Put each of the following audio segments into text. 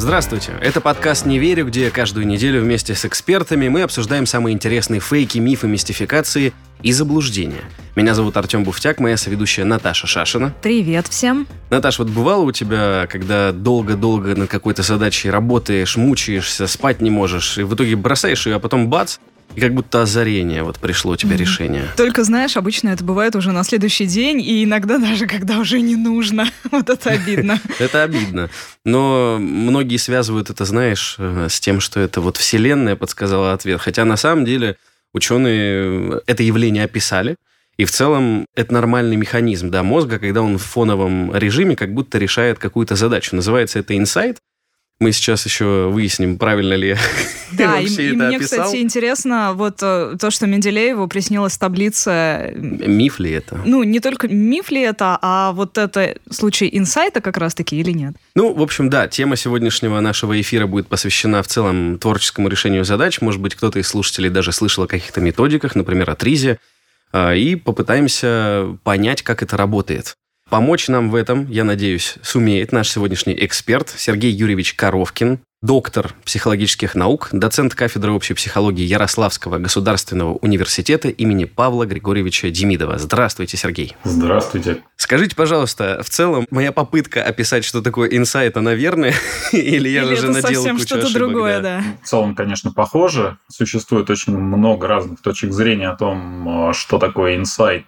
Здравствуйте, это подкаст «Не верю», где каждую неделю вместе с экспертами мы обсуждаем самые интересные фейки, мифы, мистификации и заблуждения. Меня зовут Артем Буфтяк, моя соведущая Наташа Шашина. Привет всем. Наташ, вот бывало у тебя, когда долго-долго над какой-то задачей работаешь, мучаешься, спать не можешь, и в итоге бросаешь ее, а потом бац, и как будто озарение вот пришло у тебя mm-hmm. решение. Только знаешь, обычно это бывает уже на следующий день, и иногда даже когда уже не нужно. Вот это обидно. Это обидно. Но многие связывают это, знаешь, э, с тем, что это вот Вселенная подсказала ответ. Хотя на самом деле ученые это явление описали. И в целом это нормальный механизм да, мозга, когда он в фоновом режиме как будто решает какую-то задачу. Называется это инсайт. Мы сейчас еще выясним, правильно ли да, я вообще и, это и мне, описал. кстати, интересно, вот э, то, что Менделееву приснилась таблица... Миф ли это? Ну, не только миф ли это, а вот это случай инсайта как раз-таки или нет? Ну, в общем, да, тема сегодняшнего нашего эфира будет посвящена в целом творческому решению задач. Может быть, кто-то из слушателей даже слышал о каких-то методиках, например, от Ризе, а, и попытаемся понять, как это работает. Помочь нам в этом, я надеюсь, сумеет наш сегодняшний эксперт Сергей Юрьевич Коровкин, доктор психологических наук, доцент кафедры общей психологии Ярославского государственного университета имени Павла Григорьевича Демидова. Здравствуйте, Сергей. Здравствуйте. Скажите, пожалуйста, в целом моя попытка описать, что такое инсайт, она верная? Или я Или уже это наделал совсем что-то другое, да? да. В целом, конечно, похоже. Существует очень много разных точек зрения о том, что такое инсайт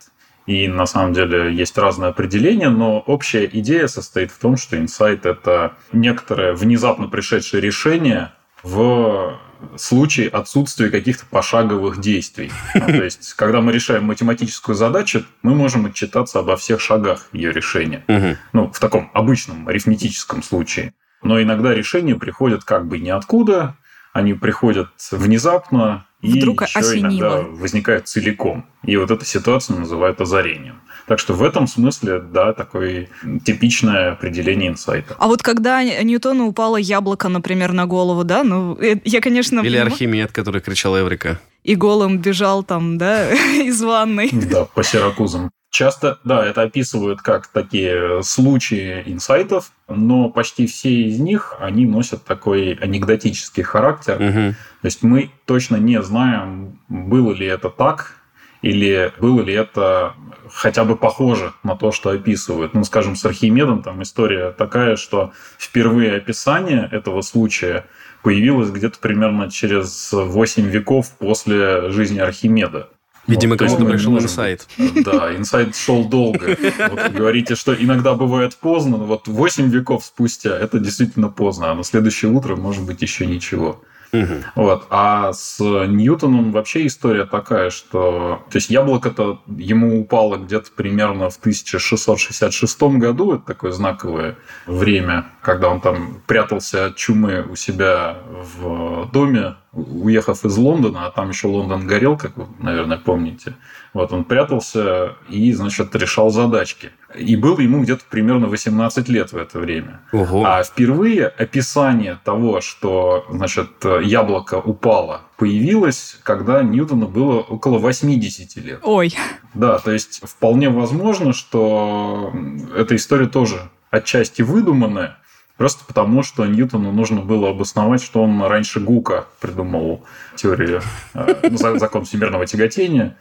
и на самом деле есть разные определения, но общая идея состоит в том, что инсайт – это некоторое внезапно пришедшее решение в случае отсутствия каких-то пошаговых действий. Ну, то есть, когда мы решаем математическую задачу, мы можем отчитаться обо всех шагах ее решения. Ну, в таком обычном арифметическом случае. Но иногда решения приходят как бы ниоткуда, они приходят внезапно, Вдруг и еще осенило. иногда возникают целиком. И вот эта ситуация называют озарением. Так что в этом смысле, да, такое типичное определение инсайта. А вот когда Ньютону упало яблоко, например, на голову, да, ну, э, я, конечно... Или Архимед, который кричал «Эврика». И голым бежал там, да, из ванной. Да, по Сиракузам. Часто, да, это описывают как такие случаи инсайтов, но почти все из них, они носят такой анекдотический характер. Угу. То есть мы точно не знаем, было ли это так, или было ли это хотя бы похоже на то, что описывают. Ну, скажем, с Архимедом там история такая, что впервые описание этого случая появилось где-то примерно через 8 веков после жизни Архимеда. Видимо, вот, кому-то пришел инсайт. Да, инсайт шел долго. Вот говорите, что иногда бывает поздно, но вот 8 веков спустя это действительно поздно, а на следующее утро может быть еще ничего. Угу. Вот. А с Ньютоном вообще история такая, что... То есть яблоко-то ему упало где-то примерно в 1666 году. Это такое знаковое время, когда он там прятался от чумы у себя в доме уехав из Лондона, а там еще Лондон горел, как вы, наверное, помните. Вот он прятался и, значит, решал задачки. И было ему где-то примерно 18 лет в это время. Ого. А впервые описание того, что, значит, яблоко упало, появилось, когда Ньютону было около 80 лет. Ой. Да, то есть вполне возможно, что эта история тоже отчасти выдуманная, Просто потому, что Ньютону нужно было обосновать, что он раньше Гука придумал теорию, э, закон всемирного тяготения.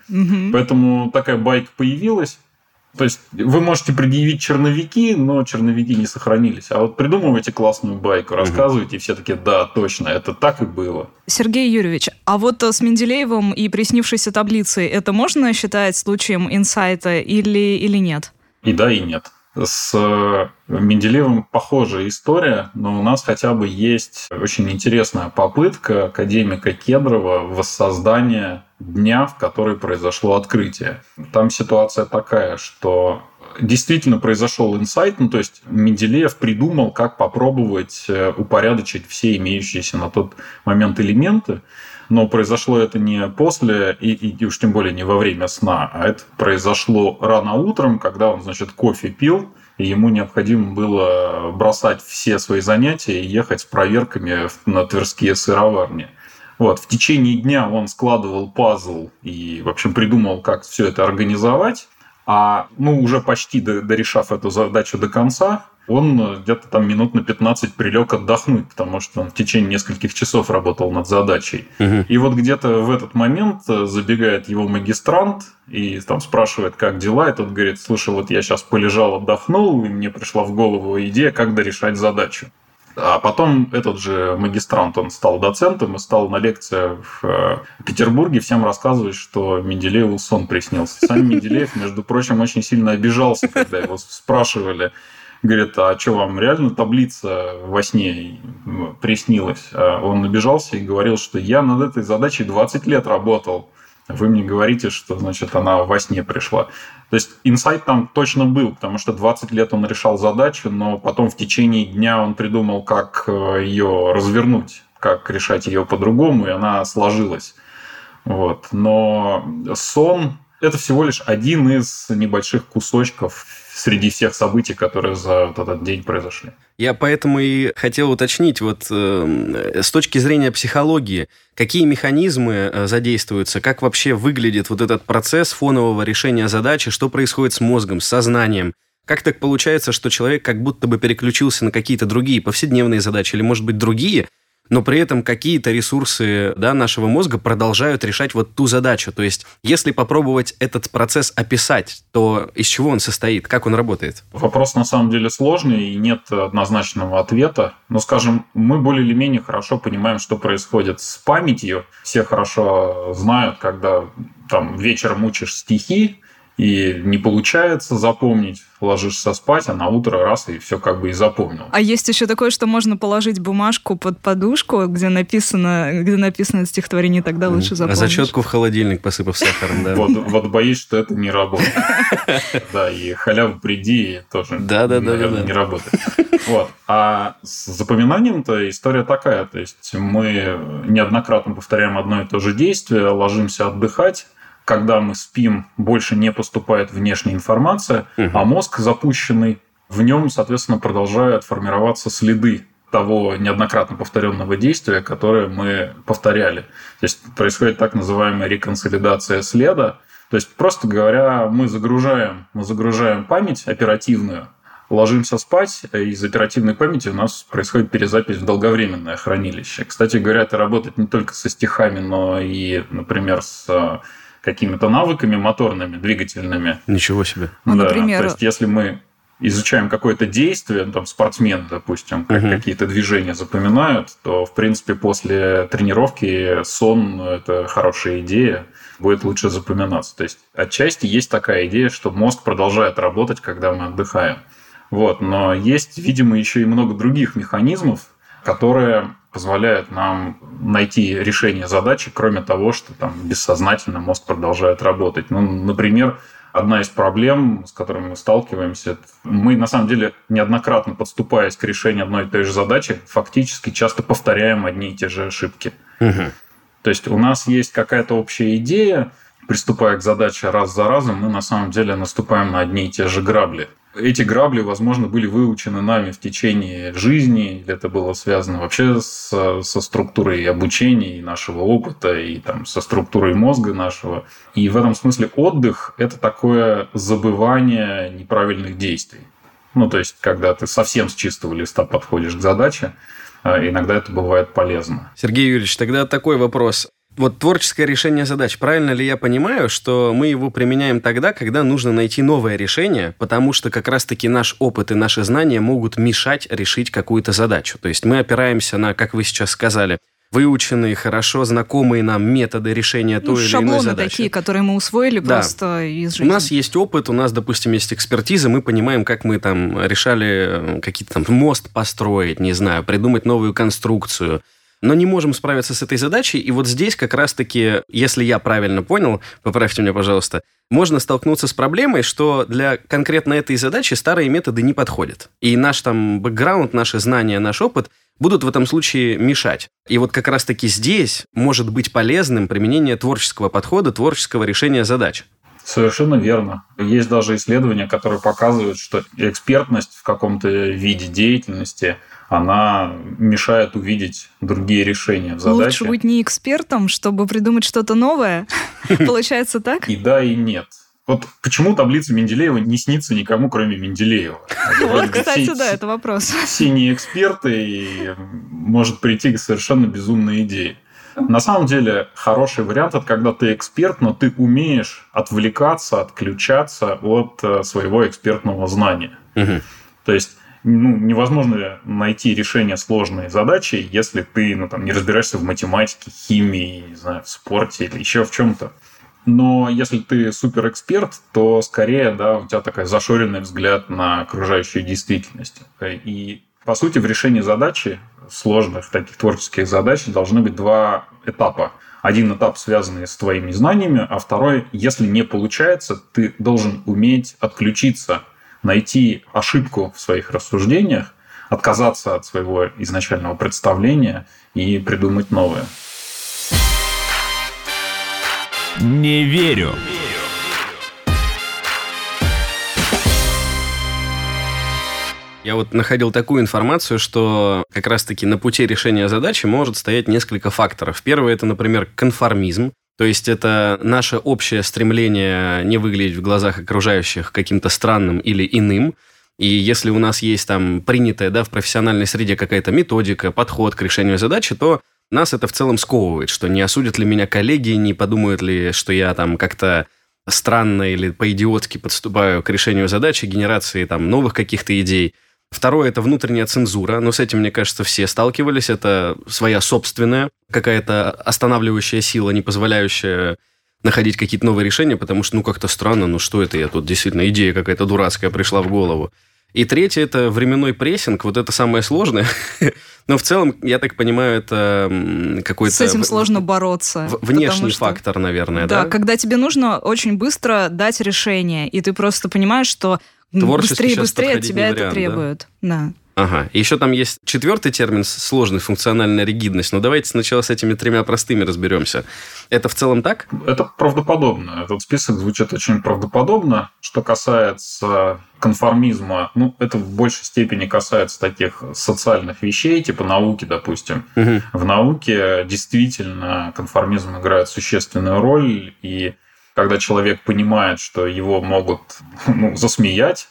Поэтому такая байка появилась. То есть вы можете предъявить черновики, но черновики не сохранились. А вот придумывайте классную байку, рассказывайте, и все таки да, точно, это так и было. Сергей Юрьевич, а вот с Менделеевым и приснившейся таблицей это можно считать случаем инсайта или, или нет? И да, и нет. С э, Менделеевым похожая история, но у нас хотя бы есть очень интересная попытка академика Кедрова воссоздания дня, в который произошло открытие. Там ситуация такая, что действительно произошел инсайт, ну то есть Менделеев придумал, как попробовать э, упорядочить все имеющиеся на тот момент элементы, Но произошло это не после, и, и уж тем более не во время сна, а это произошло рано утром, когда он, значит, кофе пил, и ему необходимо было бросать все свои занятия и ехать с проверками на Тверские сыроварни. Вот, в течение дня он складывал пазл и, в общем, придумал, как все это организовать. А, ну, уже почти дорешав эту задачу до конца, он где-то там минут на 15 прилег отдохнуть, потому что он в течение нескольких часов работал над задачей. Угу. И вот где-то в этот момент забегает его магистрант и там спрашивает, как дела, и тот говорит, слушай, вот я сейчас полежал, отдохнул, и мне пришла в голову идея, как дорешать задачу. А потом этот же магистрант, он стал доцентом и стал на лекции в э, Петербурге всем рассказывать, что Менделееву сон приснился. Сам Менделеев, между прочим, очень сильно обижался, когда его спрашивали, говорит, а что вам реально таблица во сне приснилась? А он обижался и говорил, что я над этой задачей 20 лет работал. Вы мне говорите, что, значит, она во сне пришла. То есть инсайт там точно был, потому что 20 лет он решал задачу, но потом в течение дня он придумал, как э, ее развернуть, как решать ее по-другому, и она сложилась. Вот. Но сон – это всего лишь один из небольших кусочков среди всех событий, которые за этот день произошли. Я поэтому и хотел уточнить, вот э, с точки зрения психологии, какие механизмы э, задействуются, как вообще выглядит вот этот процесс фонового решения задачи, что происходит с мозгом, с сознанием, как так получается, что человек как будто бы переключился на какие-то другие повседневные задачи или, может быть, другие – но при этом какие-то ресурсы да, нашего мозга продолжают решать вот ту задачу. То есть, если попробовать этот процесс описать, то из чего он состоит, как он работает? Вопрос на самом деле сложный, и нет однозначного ответа. Но, скажем, мы более или менее хорошо понимаем, что происходит с памятью. Все хорошо знают, когда там вечером учишь стихи, и не получается запомнить, ложишься спать, а на утро раз и все как бы и запомнил. А есть еще такое, что можно положить бумажку под подушку, где написано, где написано стихотворение, тогда лучше запомнить. А зачетку в холодильник посыпав сахаром, да. Вот, вот боюсь, что это не работает. Да, и халяву приди тоже, да, да, да, не работает. Вот. А с запоминанием-то история такая. То есть мы неоднократно повторяем одно и то же действие, ложимся отдыхать, когда мы спим, больше не поступает внешняя информация, угу. а мозг запущенный, в нем, соответственно, продолжают формироваться следы того неоднократно повторенного действия, которое мы повторяли. То есть происходит так называемая реконсолидация следа. То есть, просто говоря, мы загружаем, мы загружаем память оперативную, ложимся спать, и из оперативной памяти у нас происходит перезапись в долговременное хранилище. Кстати говоря, это работает не только со стихами, но и, например, с какими-то навыками моторными, двигательными. Ничего себе. Ну, да, например... То есть, если мы изучаем какое-то действие, там, спортсмен, допустим, как угу. какие-то движения запоминают, то, в принципе, после тренировки сон – это хорошая идея, будет лучше запоминаться. То есть, отчасти есть такая идея, что мозг продолжает работать, когда мы отдыхаем. Вот. Но есть, видимо, еще и много других механизмов, которые позволяют нам найти решение задачи, кроме того, что там бессознательно мозг продолжает работать. Ну, например, одна из проблем, с которыми мы сталкиваемся, мы на самом деле неоднократно подступаясь к решению одной и той же задачи, фактически часто повторяем одни и те же ошибки. Угу. То есть у нас есть какая-то общая идея, приступая к задаче раз за разом, мы на самом деле наступаем на одни и те же грабли. Эти грабли, возможно, были выучены нами в течение жизни, или это было связано вообще с, со структурой обучения и нашего опыта, и там, со структурой мозга нашего. И в этом смысле отдых – это такое забывание неправильных действий. Ну, то есть, когда ты совсем с чистого листа подходишь к задаче, а, иногда это бывает полезно. Сергей Юрьевич, тогда такой вопрос. Вот творческое решение задач. Правильно ли я понимаю, что мы его применяем тогда, когда нужно найти новое решение, потому что как раз-таки наш опыт и наши знания могут мешать решить какую-то задачу. То есть мы опираемся на, как вы сейчас сказали, выученные, хорошо знакомые нам методы решения ну, той или иной задачи. такие, которые мы усвоили да. просто из жизни. У нас есть опыт, у нас, допустим, есть экспертиза, мы понимаем, как мы там решали э, какие-то там мост построить, не знаю, придумать новую конструкцию – но не можем справиться с этой задачей. И вот здесь как раз-таки, если я правильно понял, поправьте меня, пожалуйста, можно столкнуться с проблемой, что для конкретно этой задачи старые методы не подходят. И наш там бэкграунд, наши знания, наш опыт будут в этом случае мешать. И вот как раз-таки здесь может быть полезным применение творческого подхода, творческого решения задач. Совершенно верно. Есть даже исследования, которые показывают, что экспертность в каком-то виде деятельности она мешает увидеть другие решения в задаче. Лучше быть не экспертом, чтобы придумать что-то новое. Получается так? И да, и нет. Вот почему таблица Менделеева не снится никому, кроме Менделеева? Вот, кстати, да, это вопрос. Все не эксперты, и может прийти к совершенно безумной идее. На самом деле, хороший вариант – это когда ты эксперт, но ты умеешь отвлекаться, отключаться от э, своего экспертного знания. То есть ну, невозможно найти решение сложной задачи, если ты ну, там, не разбираешься в математике, химии, не знаю, в спорте или еще в чем-то. Но если ты суперэксперт, то скорее, да, у тебя такой зашоренный взгляд на окружающую действительность. И, по сути, в решении задачи, сложных таких творческих задач, должны быть два этапа. Один этап, связанный с твоими знаниями, а второй, если не получается, ты должен уметь отключиться, найти ошибку в своих рассуждениях, отказаться от своего изначального представления и придумать новое. Не верю. Я вот находил такую информацию, что как раз-таки на пути решения задачи может стоять несколько факторов. Первый – это, например, конформизм. То есть это наше общее стремление не выглядеть в глазах окружающих каким-то странным или иным. И если у нас есть там принятая да, в профессиональной среде какая-то методика, подход к решению задачи, то нас это в целом сковывает, что не осудят ли меня коллеги, не подумают ли, что я там как-то странно или по-идиотски подступаю к решению задачи, генерации там новых каких-то идей. Второе – это внутренняя цензура, но с этим, мне кажется, все сталкивались. Это своя собственная какая-то останавливающая сила, не позволяющая находить какие-то новые решения, потому что, ну, как-то странно, ну, что это я тут, действительно, идея какая-то дурацкая пришла в голову. И третье – это временной прессинг, вот это самое сложное. Но в целом, я так понимаю, это какой-то... С этим сложно бороться. Внешний что, фактор, наверное, да? Да, когда тебе нужно очень быстро дать решение, и ты просто понимаешь, что быстрее и быстрее от тебя это требует. Да? да. Ага. И еще там есть четвертый термин – сложный функциональная ригидность. Но давайте сначала с этими тремя простыми разберемся. Это в целом так? Это правдоподобно. Этот список звучит очень правдоподобно. Что касается конформизма, ну, это в большей степени касается таких социальных вещей, типа науки, допустим. Угу. В науке действительно конформизм играет существенную роль, и когда человек понимает, что его могут ну, засмеять,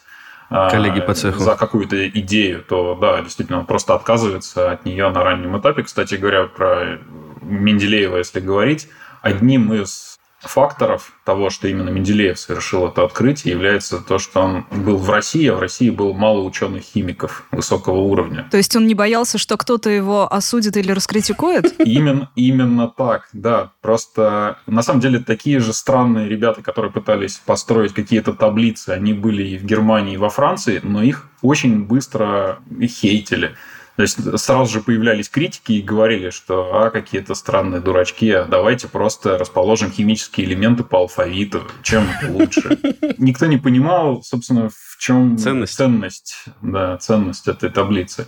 коллеги по цеху. за какую-то идею, то да, действительно, он просто отказывается от нее на раннем этапе. Кстати говоря, про Менделеева, если говорить, одним из факторов того, что именно Менделеев совершил это открытие, является то, что он был в России, а в России было мало ученых химиков высокого уровня. То есть он не боялся, что кто-то его осудит или раскритикует? Именно, именно так, да. Просто на самом деле такие же странные ребята, которые пытались построить какие-то таблицы, они были и в Германии, и во Франции, но их очень быстро хейтили. То есть сразу же появлялись критики и говорили, что а, какие-то странные дурачки, а давайте просто расположим химические элементы по алфавиту, чем лучше. Никто не понимал, собственно, в чем ценность, ценность, да, ценность этой таблицы.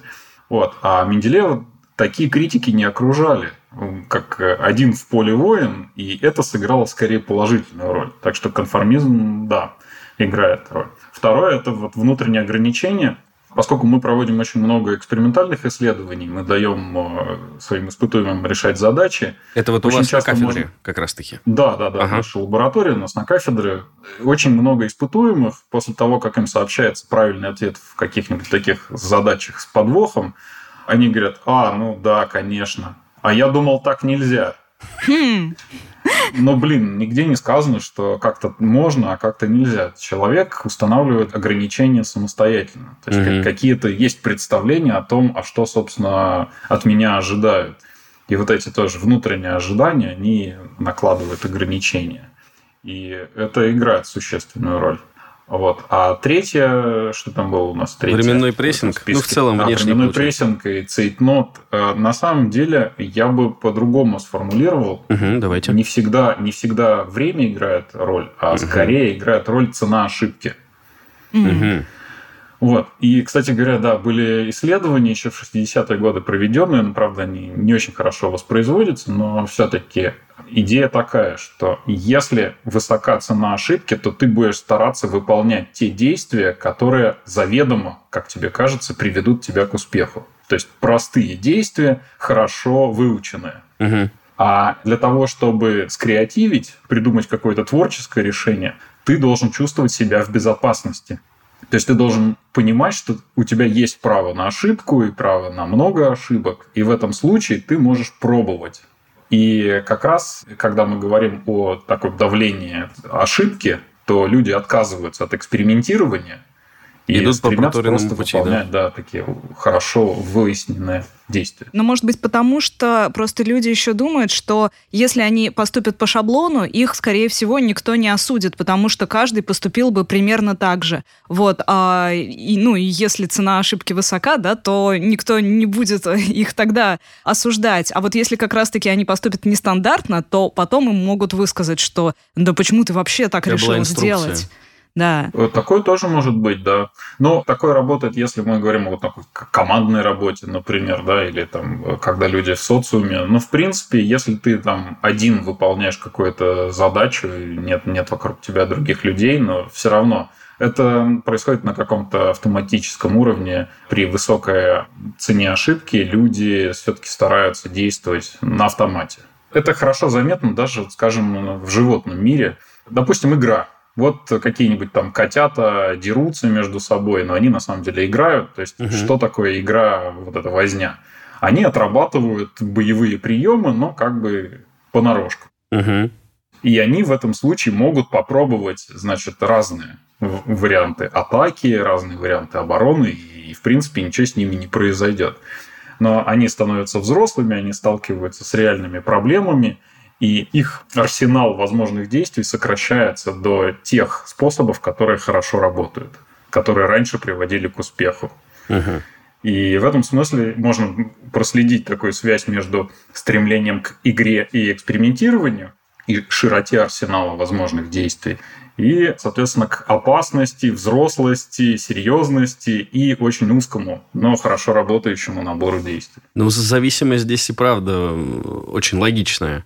Вот. А Менделеева такие критики не окружали как один в поле воин, и это сыграло скорее положительную роль. Так что конформизм, да, играет роль. Второе – это вот внутреннее ограничение – Поскольку мы проводим очень много экспериментальных исследований, мы даем э, своим испытуемым решать задачи. Это вот у вас на кафедре можно... как раз-таки? Да, да, да. Ага. Наша лаборатория у нас на кафедре. Очень много испытуемых. После того, как им сообщается правильный ответ в каких-нибудь таких задачах с подвохом, они говорят, а, ну да, конечно. А я думал, так нельзя. Хм. Но, блин, нигде не сказано, что как-то можно, а как-то нельзя. Человек устанавливает ограничения самостоятельно. То есть угу. какие-то есть представления о том, а что, собственно, от меня ожидают. И вот эти тоже внутренние ожидания, они накладывают ограничения. И это играет существенную роль. Вот. А третье, что там было у нас? Третье, временной прессинг? Ну, в целом, а, внешний Временной прессинг и цейтнот. Э, на самом деле, я бы по-другому сформулировал. Угу, давайте. Не всегда, не всегда время играет роль, а угу. скорее играет роль цена ошибки. Угу. Вот. И, кстати говоря, да, были исследования еще в 60-е годы проведенные, но, правда, они не очень хорошо воспроизводятся, но все-таки идея такая, что если высока цена ошибки, то ты будешь стараться выполнять те действия, которые заведомо, как тебе кажется, приведут тебя к успеху. То есть простые действия, хорошо выученные. Угу. А для того, чтобы скреативить, придумать какое-то творческое решение, ты должен чувствовать себя в безопасности. То есть ты должен понимать, что у тебя есть право на ошибку и право на много ошибок, и в этом случае ты можешь пробовать. И как раз, когда мы говорим о таком давлении ошибки, то люди отказываются от экспериментирования и Идут по стремятся просто пути, выполнять да? такие хорошо выясненные действия. Но может быть потому, что просто люди еще думают, что если они поступят по шаблону, их, скорее всего, никто не осудит, потому что каждый поступил бы примерно так же. Вот. А, и, ну, и если цена ошибки высока, да, то никто не будет их тогда осуждать. А вот если как раз-таки они поступят нестандартно, то потом им могут высказать, что да почему ты вообще так была решил сделать? Да. Такое тоже может быть, да. Но такое работает, если мы говорим о такой командной работе, например, да, или там, э, когда люди в социуме. Но, в принципе, если ты там один выполняешь какую-то задачу, нет, нет вокруг тебя других людей, но все равно это происходит на каком-то автоматическом уровне. При высокой цене ошибки люди все-таки стараются действовать на автомате. Это хорошо заметно даже, скажем, в животном мире. Допустим, игра. Вот какие-нибудь там котята дерутся между собой, но они на самом деле играют. То есть, Мгм. что такое игра, вот эта возня? Они отрабатывают боевые приемы, но как бы понарошку. Угу. И они в этом случае могут попробовать, значит, разные варианты атаки, разные варианты обороны, и, в принципе, ничего с ними не произойдет. Но они становятся взрослыми, они сталкиваются с реальными проблемами, и их арсенал возможных действий сокращается до тех способов, которые хорошо работают, которые раньше приводили к успеху. Угу. И в этом смысле можно проследить такую связь между стремлением к игре и экспериментированию и широте арсенала возможных действий, и, соответственно, к опасности, взрослости, серьезности и очень узкому, но хорошо работающему набору действий. Ну, за- зависимость здесь и правда очень логичная.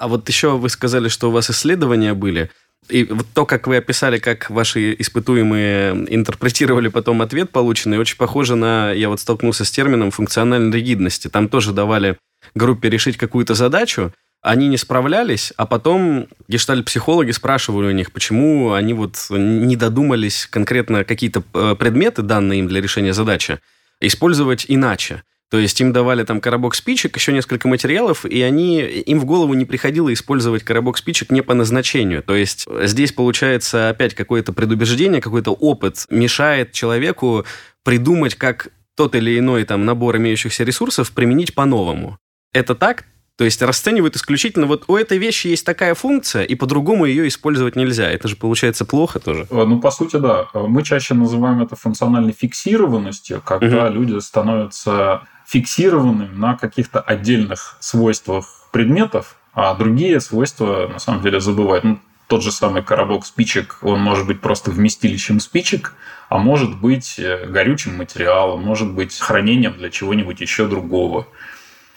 А вот еще вы сказали, что у вас исследования были. И вот то, как вы описали, как ваши испытуемые интерпретировали потом ответ полученный, очень похоже на... Я вот столкнулся с термином функциональной ригидности. Там тоже давали группе решить какую-то задачу, они не справлялись, а потом гештальт-психологи спрашивали у них, почему они вот не додумались конкретно какие-то э, предметы, данные им для решения задачи, использовать иначе. То есть им давали там коробок спичек, еще несколько материалов, и они, им в голову не приходило использовать коробок спичек не по назначению. То есть здесь получается опять какое-то предубеждение, какой-то опыт мешает человеку придумать, как тот или иной там набор имеющихся ресурсов применить по-новому. Это так? То есть расценивают исключительно вот у этой вещи есть такая функция, и по-другому ее использовать нельзя. Это же получается плохо тоже. Э, Ну, по сути, да. Мы чаще называем это функциональной фиксированностью, когда люди становятся фиксированными на каких-то отдельных свойствах предметов, а другие свойства, на самом деле, забывают. Ну, тот же самый коробок спичек, он может быть просто вместилищем спичек, а может быть э, горючим материалом, может быть хранением для чего-нибудь еще другого.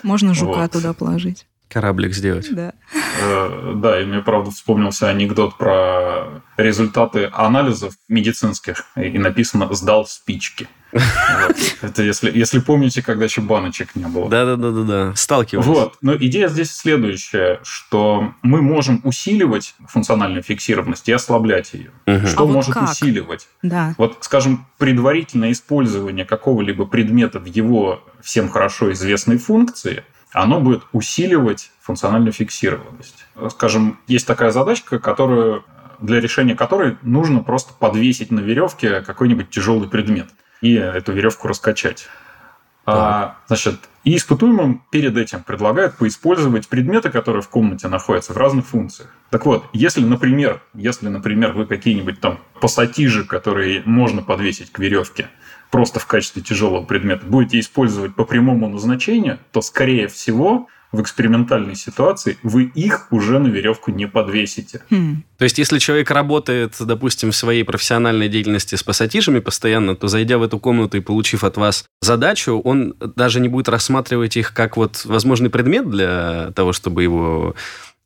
Можно жука Вот. туда положить. Кораблик сделать. Да. Э, Да, и мне, правда, вспомнился анекдот про результаты анализов медицинских, и написано «сдал спички». Вот. Это если, если помните, когда еще баночек не было. Да-да-да-да-да. Сталкивались. Вот. Но идея здесь следующая, что мы можем усиливать функциональную фиксированность и ослаблять ее. Что А может усиливать? Да. Вот, скажем, предварительное использование какого-либо предмета в его всем хорошо известной функции, оно будет усиливать функциональную фиксированность. Скажем, есть такая задачка, которую, для решения которой нужно просто подвесить на веревке какой-нибудь тяжелый предмет и эту веревку раскачать. А, значит, и испытуемым перед этим предлагают поиспользовать предметы, которые в комнате находятся в разных функциях. Так вот, если, например, если, например, вы какие-нибудь там пассатижи, которые можно подвесить к веревке, просто в качестве тяжелого предмета, будете использовать по прямому назначению, то, скорее всего, в экспериментальной ситуации вы их уже на веревку не подвесите. Хм. То есть, если человек работает, допустим, в своей профессиональной деятельности с пассатижами постоянно, то зайдя в эту комнату и получив от вас задачу, он даже не будет рассматривать их как вот возможный предмет для того, чтобы его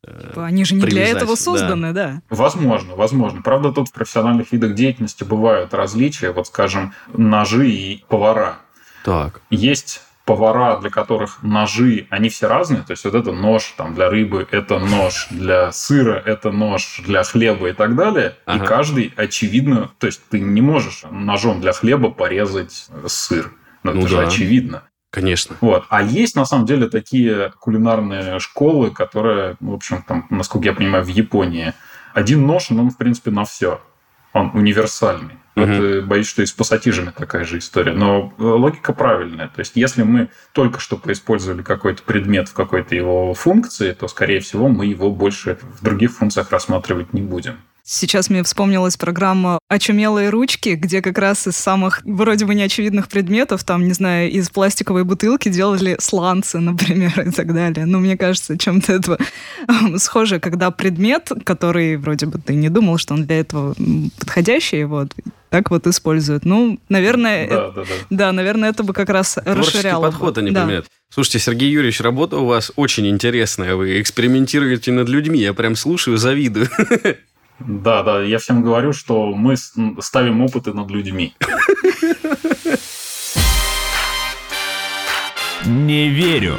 Типа, они же не привязать. для этого созданы, да. да. Возможно, возможно. Правда, тут в профессиональных видах деятельности бывают различия, вот, скажем, ножи и повара. Так. Есть повара, для которых ножи, они все разные. То есть вот это нож там, для рыбы, это нож для сыра, это нож для хлеба и так далее. Ага. И каждый, очевидно, то есть ты не можешь ножом для хлеба порезать сыр. Но ну, это да. же очевидно. Конечно. Вот. А есть, на самом деле, такие кулинарные школы, которые, в общем, там, насколько я понимаю, в Японии. Один нож, он, в принципе, на все. Он универсальный. Угу. Боюсь, что и с пассатижами такая же история. Но э, логика правильная. То есть, если мы только что поиспользовали какой-то предмет в какой-то его функции, то, скорее всего, мы его больше в других функциях рассматривать не будем. Сейчас мне вспомнилась программа «Очумелые ручки», где как раз из самых вроде бы неочевидных предметов, там, не знаю, из пластиковой бутылки делали сланцы, например, и так далее. Ну, мне кажется, чем-то это схоже, когда предмет, который вроде бы ты не думал, что он для этого подходящий, вот, так вот используют. Ну, наверное, да, э- да, да. да, наверное, это бы как раз Творческий расширяло. подход они да. применяют. Слушайте, Сергей Юрьевич, работа у вас очень интересная. Вы экспериментируете над людьми. Я прям слушаю, завидую. Да, да, я всем говорю, что мы ставим опыты над людьми. Не верю.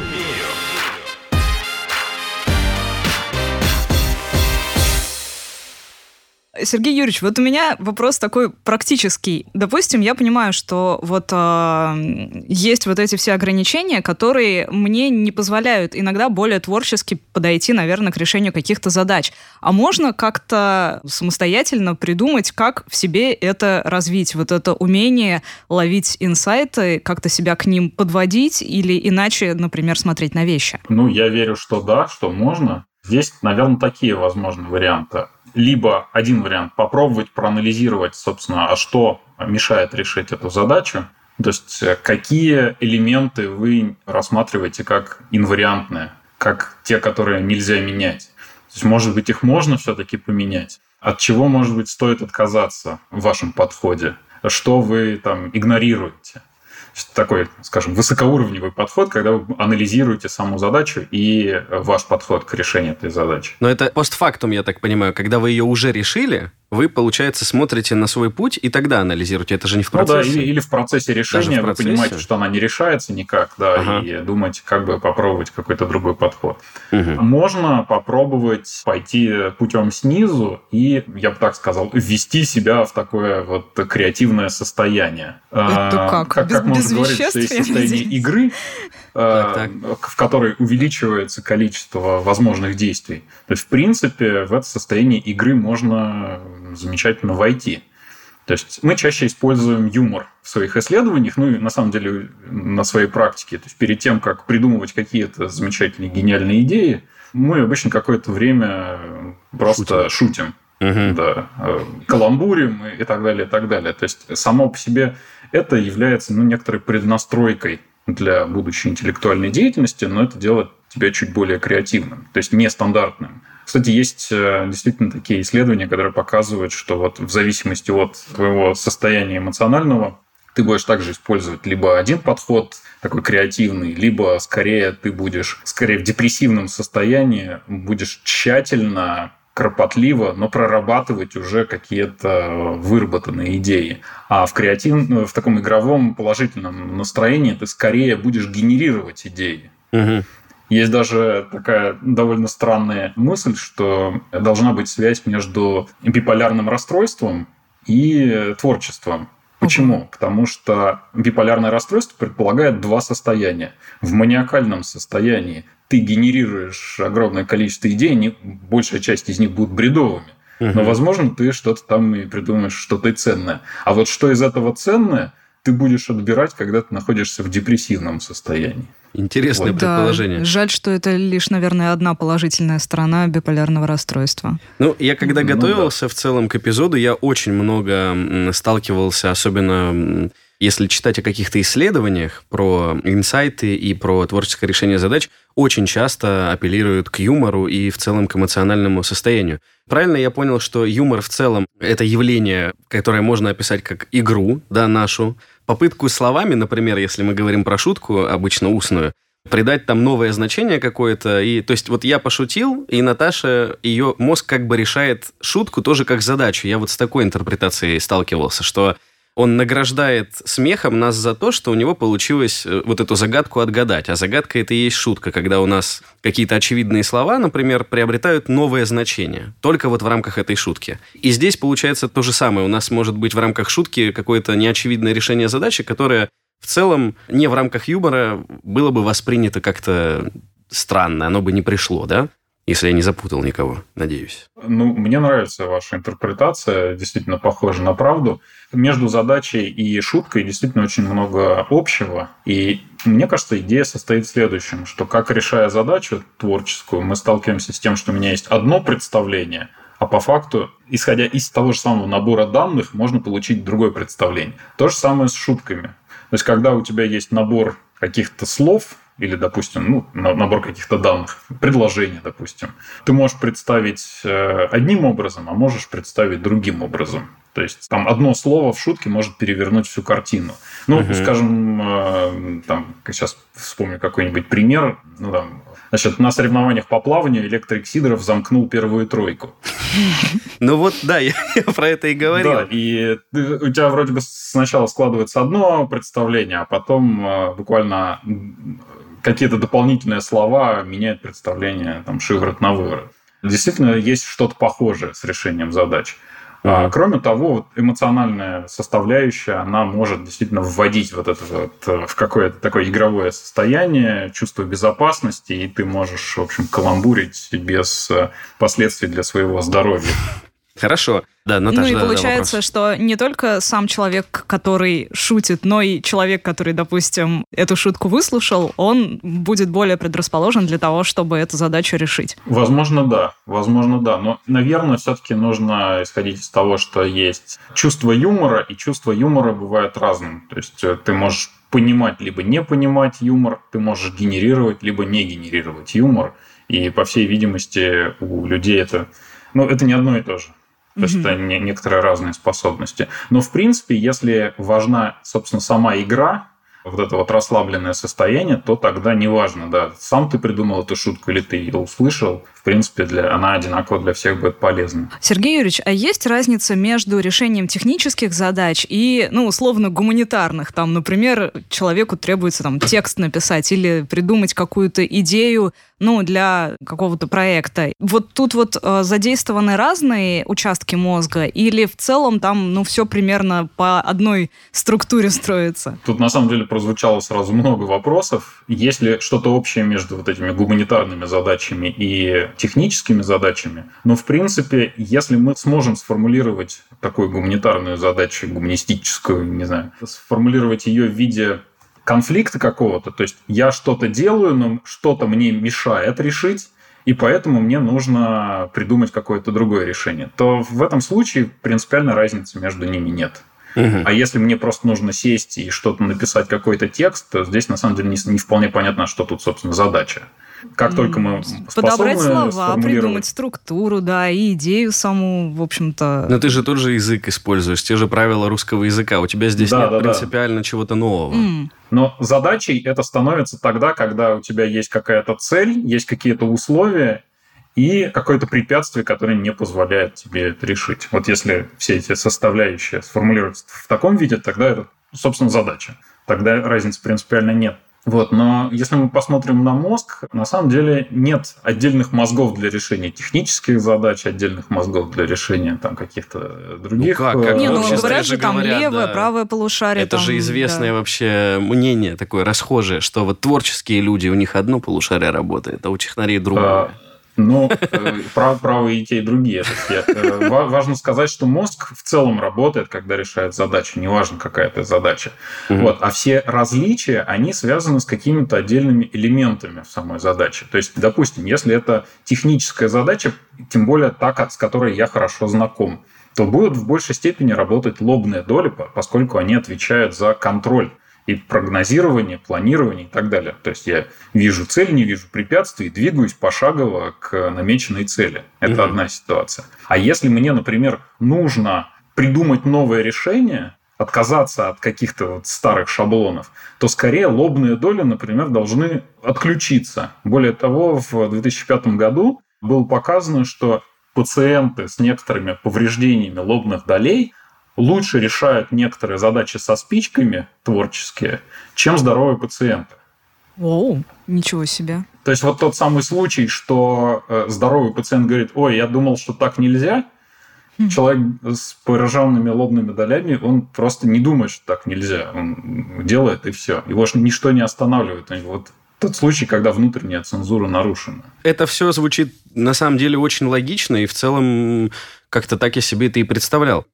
Сергей Юрьевич, вот у меня вопрос такой практический. Допустим, я понимаю, что вот э, есть вот эти все ограничения, которые мне не позволяют иногда более творчески подойти, наверное, к решению каких-то задач. А можно как-то самостоятельно придумать, как в себе это развить, вот это умение ловить инсайты, как-то себя к ним подводить или иначе, например, смотреть на вещи? Ну, я верю, что да, что можно. Здесь, наверное, такие возможные варианты либо один вариант попробовать проанализировать, собственно, а что мешает решить эту задачу, то есть э, какие элементы вы рассматриваете как инвариантные, как те, которые нельзя менять. То есть, может быть, их можно все-таки поменять. От чего, может быть, стоит отказаться в вашем подходе? Что вы там игнорируете? Такой, скажем, высокоуровневый подход, когда вы анализируете саму задачу и ваш подход к решению этой задачи. Но это постфактум, я так понимаю, когда вы ее уже решили, вы, получается, смотрите на свой путь и тогда анализируете. Это же не в процессе. Ну да, или, или в процессе решения в процессе? вы понимаете, что она не решается никак, да, ага. и думаете, как бы попробовать какой-то другой подход. Угу. Можно попробовать пойти путем снизу и, я бы так сказал, ввести себя в такое вот креативное состояние. Это а, как? Как, без, как можно говорить, что есть состояние игры, а, в которой увеличивается количество возможных действий. То есть, в принципе, в это состояние игры можно замечательно войти. То есть мы чаще используем юмор в своих исследованиях, ну и на самом деле на своей практике. То есть перед тем, как придумывать какие-то замечательные, гениальные идеи, мы обычно какое-то время просто шутим. шутим. Угу. Да, э, каламбурим и так далее, и так далее. То есть само по себе это является ну, некоторой преднастройкой для будущей интеллектуальной деятельности, но это делает тебя чуть более креативным, то есть нестандартным. Кстати, есть э, действительно такие исследования, которые показывают, что вот в зависимости от твоего состояния эмоционального ты будешь также использовать либо один подход, такой креативный, либо скорее ты будешь скорее в депрессивном состоянии, будешь тщательно кропотливо, но прорабатывать уже какие-то выработанные идеи. А в креативном, в таком игровом положительном настроении ты скорее будешь генерировать идеи. Угу. Есть даже такая довольно странная мысль, что должна быть связь между биполярным расстройством и творчеством. Почему? Потому что биполярное расстройство предполагает два состояния. В маниакальном состоянии ты генерируешь огромное количество идей, не, большая часть из них будут бредовыми. Но, возможно, ты что-то там и придумаешь, что-то и ценное. А вот что из этого ценное, ты будешь отбирать, когда ты находишься в депрессивном состоянии. Интересное вот. предположение. Да, жаль, что это лишь, наверное, одна положительная сторона биполярного расстройства. Ну, я когда ну, готовился да. в целом к эпизоду, я очень много сталкивался, особенно если читать о каких-то исследованиях про инсайты и про творческое решение задач, очень часто апеллируют к юмору и в целом к эмоциональному состоянию. Правильно я понял, что юмор в целом – это явление, которое можно описать как игру, да, нашу, попытку словами, например, если мы говорим про шутку, обычно устную, придать там новое значение какое-то. И, то есть вот я пошутил, и Наташа, ее мозг как бы решает шутку тоже как задачу. Я вот с такой интерпретацией сталкивался, что он награждает смехом нас за то, что у него получилось э, вот эту загадку отгадать. А загадка это и есть шутка, когда у нас какие-то очевидные слова, например, приобретают новое значение. Только вот в рамках этой шутки. И здесь получается то же самое. У нас может быть в рамках шутки какое-то неочевидное решение задачи, которое в целом не в рамках юмора было бы воспринято как-то странно, оно бы не пришло, да? Если я не запутал никого, надеюсь. Ну, мне нравится ваша интерпретация, действительно похожа на правду. Между задачей и шуткой действительно очень много общего. И мне кажется, идея состоит в следующем, что как решая задачу творческую, мы сталкиваемся с тем, что у меня есть одно представление, а по факту, исходя из того же самого набора данных, можно получить другое представление. То же самое с шутками. То есть, когда у тебя есть набор каких-то слов, или, допустим, ну, набор каких-то данных, предложение, допустим, ты можешь представить э, одним образом, а можешь представить другим образом. То есть там одно слово в шутке может перевернуть всю картину. Ну, угу. скажем, э, там, сейчас вспомню какой-нибудь пример. Ну, там, значит, на соревнованиях по плаванию Электрик Сидоров замкнул первую тройку. Ну вот, да, я про это и говорил. Да, и у тебя вроде бы сначала складывается одно представление, а потом э, буквально какие-то дополнительные слова меняют представление там шиворот на выворот. Действительно, есть что-то похожее с решением задач. А, кроме того, эмоциональная составляющая, она может действительно вводить вот это вот э, в какое-то такое игровое состояние, чувство безопасности, и ты можешь, в общем, каламбурить без э, последствий для своего здоровья. Хорошо. Да, Наташа, ну и да, получается, да, что не только сам человек, который шутит, но и человек, который, допустим, эту шутку выслушал, он будет более предрасположен для того, чтобы эту задачу решить. Возможно, да. Возможно, да. Но, наверное, все-таки нужно исходить из того, что есть чувство юмора, и чувство юмора бывает разным. То есть э, ты можешь понимать либо не понимать юмор, ты можешь генерировать либо не генерировать юмор. И, по всей видимости, у людей это... Ну, это не одно и то же. То есть это не, некоторые разные способности. Но в принципе, если важна, собственно, сама игра, вот это вот расслабленное состояние, то тогда неважно, да, сам ты придумал эту шутку или ты ее услышал, в принципе, для, она одинаково для всех будет полезна. Сергей Юрьевич, а есть разница между решением технических задач и, ну, условно, гуманитарных? Там, например, человеку требуется там текст написать или придумать какую-то идею, ну, для какого-то проекта. Вот тут вот э, задействованы разные участки мозга или в целом там, ну, все примерно по одной структуре строится? Тут, на самом деле, прозвучало сразу много вопросов. Есть ли что-то общее между вот этими гуманитарными задачами и техническими задачами? Но, в принципе, если мы сможем сформулировать такую гуманитарную задачу, гуманистическую, не знаю, сформулировать ее в виде конфликта какого-то, то есть я что-то делаю, но что-то мне мешает решить, и поэтому мне нужно придумать какое-то другое решение, то в этом случае принципиальной разницы между ними нет. Угу. А если мне просто нужно сесть и что-то написать, какой-то текст, то здесь на самом деле не, не вполне понятно, что тут, собственно, задача. Как только мы Подобрать слова, придумать структуру, да, и идею саму, в общем-то. Но ты же тот же язык используешь, те же правила русского языка. У тебя здесь да, нет да, принципиально да. чего-то нового. Mm. Но задачей это становится тогда, когда у тебя есть какая-то цель, есть какие-то условия, и какое-то препятствие, которое не позволяет тебе это решить. Вот если все эти составляющие сформулируются в таком виде, тогда это, собственно, задача. Тогда разницы принципиально нет. Вот, но если мы посмотрим на мозг, на самом деле нет отдельных мозгов для решения технических задач, отдельных мозгов для решения там каких-то других. Ну как? как? Не, ну говорят же там говорят, левое, да. правое полушарие. Это там, же известное да. вообще мнение такое расхожее, что вот творческие люди, у них одно полушарие работает, а у технарей другое. А, ну, прав, правы и те, и другие. Э, важно сказать, что мозг в целом работает, когда решает задачу, неважно, какая это задача. Угу. Вот. А все различия, они связаны с какими-то отдельными элементами в самой задаче. То есть, допустим, если это техническая задача, тем более та, с которой я хорошо знаком, то будут в большей степени работать лобные доли, поскольку они отвечают за контроль и прогнозирование, планирование и так далее. То есть я вижу цель, не вижу препятствий, двигаюсь пошагово к намеченной цели. Это угу. одна ситуация. А если мне, например, нужно придумать новое решение, отказаться от каких-то вот старых шаблонов, то скорее лобные доли, например, должны отключиться. Более того, в 2005 году было показано, что пациенты с некоторыми повреждениями лобных долей лучше решают некоторые задачи со спичками творческие, чем здоровые пациенты. Оу, ничего себе. То есть вот тот самый случай, что э, здоровый пациент говорит, ой, я думал, что так нельзя, хм. человек с пораженными лобными долями, он просто не думает, что так нельзя. Он делает и все. Его же ничто не останавливает. Вот тот случай, когда внутренняя цензура нарушена. Это все звучит на самом деле очень логично, и в целом как-то так я себе это и представлял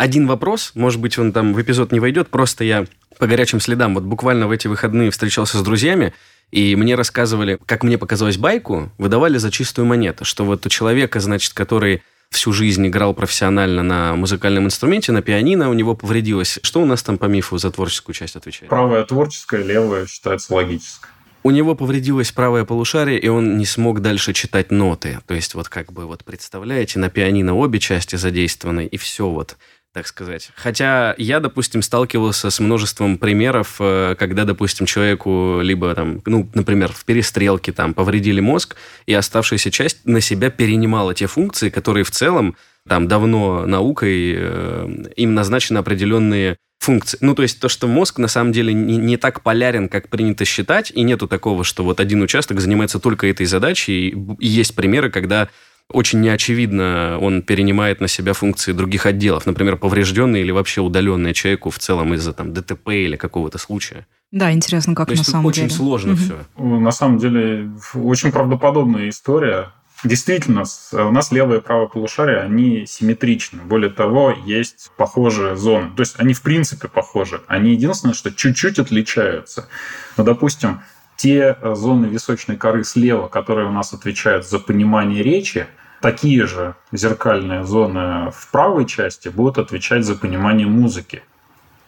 один вопрос, может быть, он там в эпизод не войдет, просто я по горячим следам, вот буквально в эти выходные встречался с друзьями, и мне рассказывали, как мне показалось байку, выдавали за чистую монету, что вот у человека, значит, который всю жизнь играл профессионально на музыкальном инструменте, на пианино, у него повредилось. Что у нас там по мифу за творческую часть отвечает? Правая творческая, левая считается логической. У него повредилось правое полушарие, и он не смог дальше читать ноты. То есть вот как бы вот представляете, на пианино обе части задействованы, и все вот так сказать. Хотя я, допустим, сталкивался с множеством примеров, э, когда, допустим, человеку либо там, ну, например, в перестрелке там повредили мозг, и оставшаяся часть на себя перенимала те функции, которые в целом там давно наукой э, им назначены определенные функции. Ну, то есть то, что мозг на самом деле не, не так полярен, как принято считать, и нету такого, что вот один участок занимается только этой задачей, и, есть примеры, когда очень неочевидно он перенимает на себя функции других отделов, например, поврежденные или вообще удаленные человеку в целом из-за там ДТП или какого-то случая. Да, интересно, как То на самом очень деле. Очень сложно угу. все. На самом деле, очень правдоподобная история. Действительно, у нас левое и правое полушарие, они симметричны. Более того, есть похожие зоны. То есть они в принципе похожи. Они единственное, что чуть-чуть отличаются. Ну, допустим, те зоны височной коры слева, которые у нас отвечают за понимание речи, такие же зеркальные зоны в правой части будут отвечать за понимание музыки.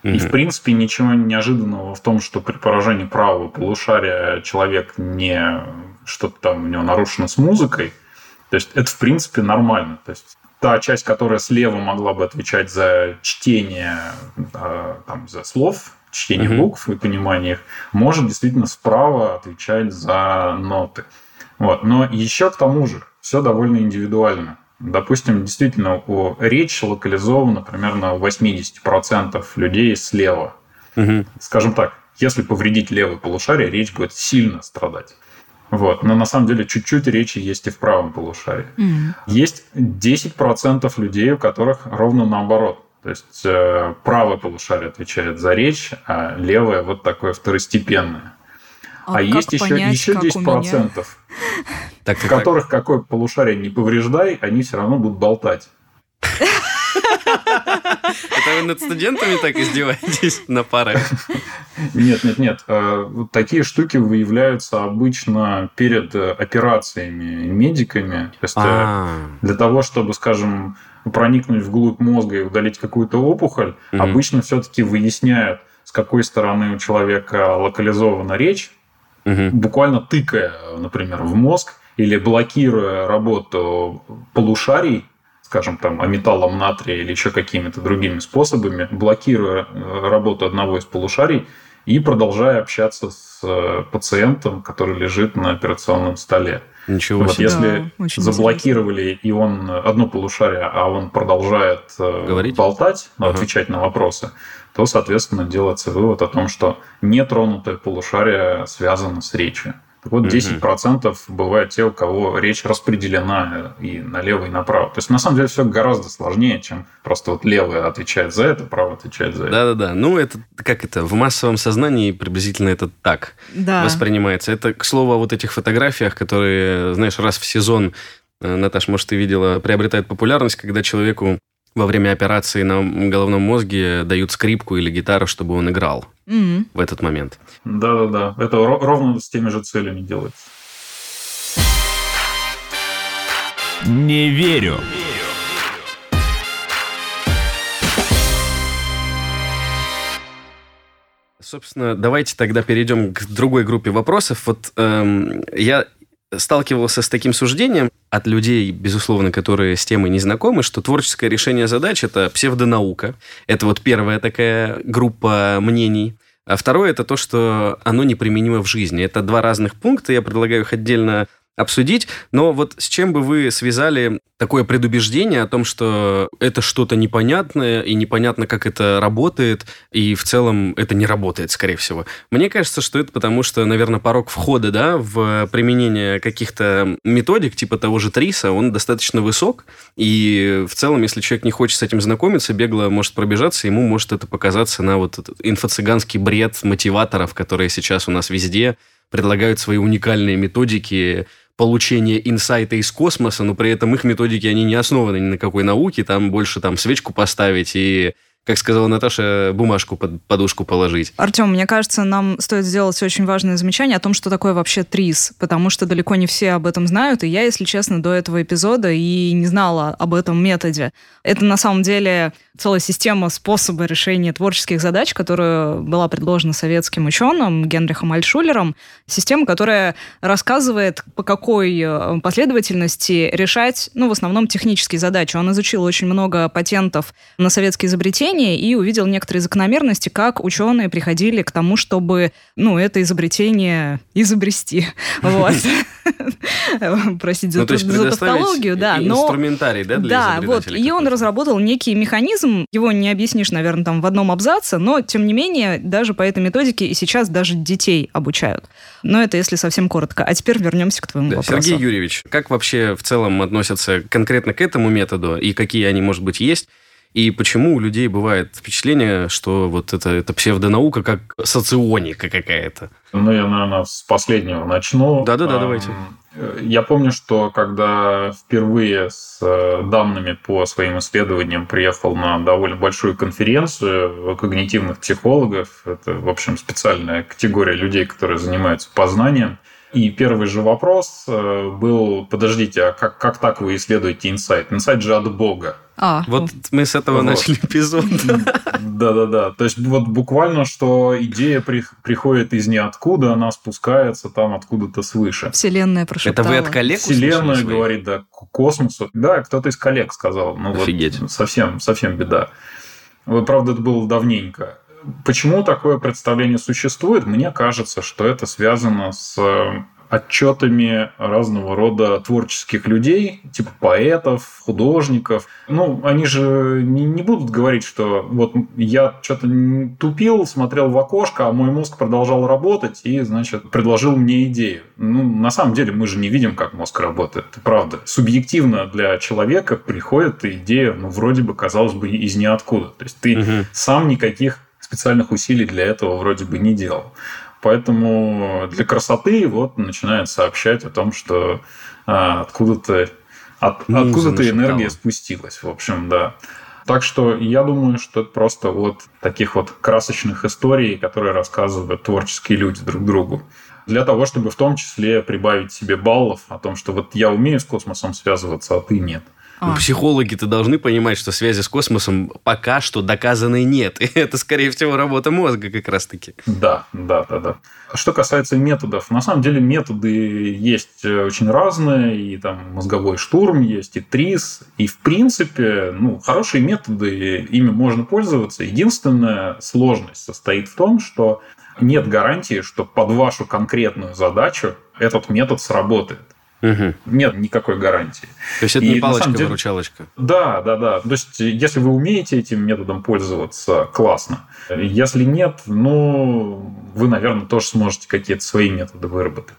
И, в принципе, ничего неожиданного в том, что при поражении правого полушария человек не что-то там у него нарушено с музыкой. То есть это, в принципе, нормально. То есть та часть, которая слева могла бы отвечать за чтение а, там, за слов, чтение mm букв и понимание их, может действительно справа отвечать за ноты. Вот. Но еще к тому же, все довольно индивидуально. Допустим, действительно, у речь локализована примерно у 80% людей слева. Угу. Скажем так, если повредить левое полушарие, речь будет сильно страдать. Вот. Но на самом деле чуть-чуть речи есть и в правом полушарии. Mm. Есть 10% людей, у которых ровно наоборот. То есть э, правое полушарие отвечает за речь, а левое вот такое второстепенное. А, а есть еще, понять, еще 10%, так, в которых какое полушарие не повреждай, они все равно будут болтать. Это вы над студентами так издеваетесь на парах? Нет, нет, нет. Э, такие штуки выявляются обычно перед э, операциями медиками. То есть э, а. для того, чтобы, скажем, проникнуть вглубь мозга и удалить какую-то опухоль, обычно все-таки выясняют, с какой стороны у человека локализована речь, угу. буквально тыкая, например, в мозг или блокируя работу полушарий, скажем, там, аметаллом натрия или еще какими-то другими способами, блокируя э, работу одного из полушарий и продолжая общаться с э, пациентом, который лежит на операционном столе. Ничего вот, Если да, заблокировали интересно. и он одно полушарие, а он продолжает э, Говорить? болтать, ага. отвечать на вопросы, то, соответственно, делается вывод о том, что нетронутое полушарие связано с речью. Так вот, 10% угу. бывает те, у кого речь распределена и налево, и направо. То есть, на самом деле, все гораздо сложнее, чем просто вот левое отвечает за это, правое отвечает за это. Да-да-да. Ну, это как это? В массовом сознании приблизительно это так да. воспринимается. Это, к слову, о вот этих фотографиях, которые, знаешь, раз в сезон э, Наташ, может, ты видела, приобретает популярность, когда человеку во время операции на головном мозге дают скрипку или гитару, чтобы он играл mm-hmm. в этот момент. Да-да-да. Это ровно с теми же целями делается. Не верю. Собственно, давайте тогда перейдем к другой группе вопросов. Вот эм, я сталкивался с таким суждением от людей, безусловно, которые с темой не знакомы, что творческое решение задач – это псевдонаука. Это вот первая такая группа мнений. А второе – это то, что оно неприменимо в жизни. Это два разных пункта, я предлагаю их отдельно обсудить. Но вот с чем бы вы связали такое предубеждение о том, что это что-то непонятное, и непонятно, как это работает, и в целом это не работает, скорее всего. Мне кажется, что это потому, что, наверное, порог входа да, в применение каких-то методик, типа того же Триса, он достаточно высок, и в целом, если человек не хочет с этим знакомиться, бегло может пробежаться, ему может это показаться на вот инфо-цыганский бред мотиваторов, которые сейчас у нас везде предлагают свои уникальные методики получения инсайта из космоса, но при этом их методики, они не основаны ни на какой науке, там больше там свечку поставить и как сказала Наташа, бумажку под подушку положить. Артем, мне кажется, нам стоит сделать очень важное замечание о том, что такое вообще ТРИС, потому что далеко не все об этом знают, и я, если честно, до этого эпизода и не знала об этом методе. Это на самом деле целая система способа решения творческих задач, которая была предложена советским ученым Генрихом Альшулером. Система, которая рассказывает, по какой э, последовательности решать, ну, в основном, технические задачи. Он изучил очень много патентов на советские изобретения и увидел некоторые закономерности, как ученые приходили к тому, чтобы, ну, это изобретение изобрести. Вот. Простите ну, за тавтологию, да. Инструментарий, да, для Да, вот. И он разработал некий механизм, его не объяснишь, наверное, там в одном абзаце, но, тем не менее, даже по этой методике и сейчас даже детей обучают. Но это если совсем коротко. А теперь вернемся к твоему да, вопросу. Сергей Юрьевич, как вообще в целом относятся конкретно к этому методу и какие они, может быть, есть? И почему у людей бывает впечатление, что вот это, это псевдонаука как соционика какая-то? Ну, я, наверное, с последнего начну. Да-да-да, давайте. Я помню, что когда впервые с э, данными по своим исследованиям приехал на довольно большую конференцию когнитивных психологов, это, в общем, специальная категория людей, которые занимаются познанием, и первый же вопрос э, был, подождите, а как, как так вы исследуете инсайт? Инсайт же от Бога. А, вот мы с этого вот. начали эпизод. Да-да-да. То есть вот буквально, что идея при, приходит из ниоткуда, она спускается там откуда-то свыше. Вселенная прошептала. Это вы от коллег Вселенная говорит, да, космосу. Да, кто-то из коллег сказал. Ну, Офигеть. Вот совсем, совсем беда. Правда, это было давненько. Почему такое представление существует? Мне кажется, что это связано с э, отчетами разного рода творческих людей, типа поэтов, художников. Ну, они же не, не будут говорить, что вот я что-то тупил, смотрел в окошко, а мой мозг продолжал работать и, значит, предложил мне идею. Ну, на самом деле мы же не видим, как мозг работает. Это правда. Субъективно для человека приходит идея, ну, вроде бы, казалось бы, из ниоткуда. То есть ты угу. сам никаких специальных усилий для этого вроде бы не делал. Поэтому для красоты вот начинает сообщать о том, что а, откуда-то от, откуда-то энергия спустилась. В общем, да. Так что я думаю, что это просто вот таких вот красочных историй, которые рассказывают творческие люди друг другу. Для того, чтобы в том числе прибавить себе баллов о том, что вот я умею с космосом связываться, а ты нет. Ну, психологи-то должны понимать, что связи с космосом пока что доказанной нет. И это, скорее всего, работа мозга как раз-таки. Да, да, да, да. Что касается методов, на самом деле методы есть э, очень разные, и там мозговой штурм есть, и ТРИС, и в принципе, ну, хорошие методы, ими можно пользоваться. Единственная сложность состоит в том, что нет гарантии, что под вашу конкретную задачу этот метод сработает. Угу. Нет никакой гарантии. То есть это и не палочка-выручалочка. Да, да, да. То есть если вы умеете этим методом пользоваться, классно. Если нет, ну, вы, наверное, тоже сможете какие-то свои методы выработать.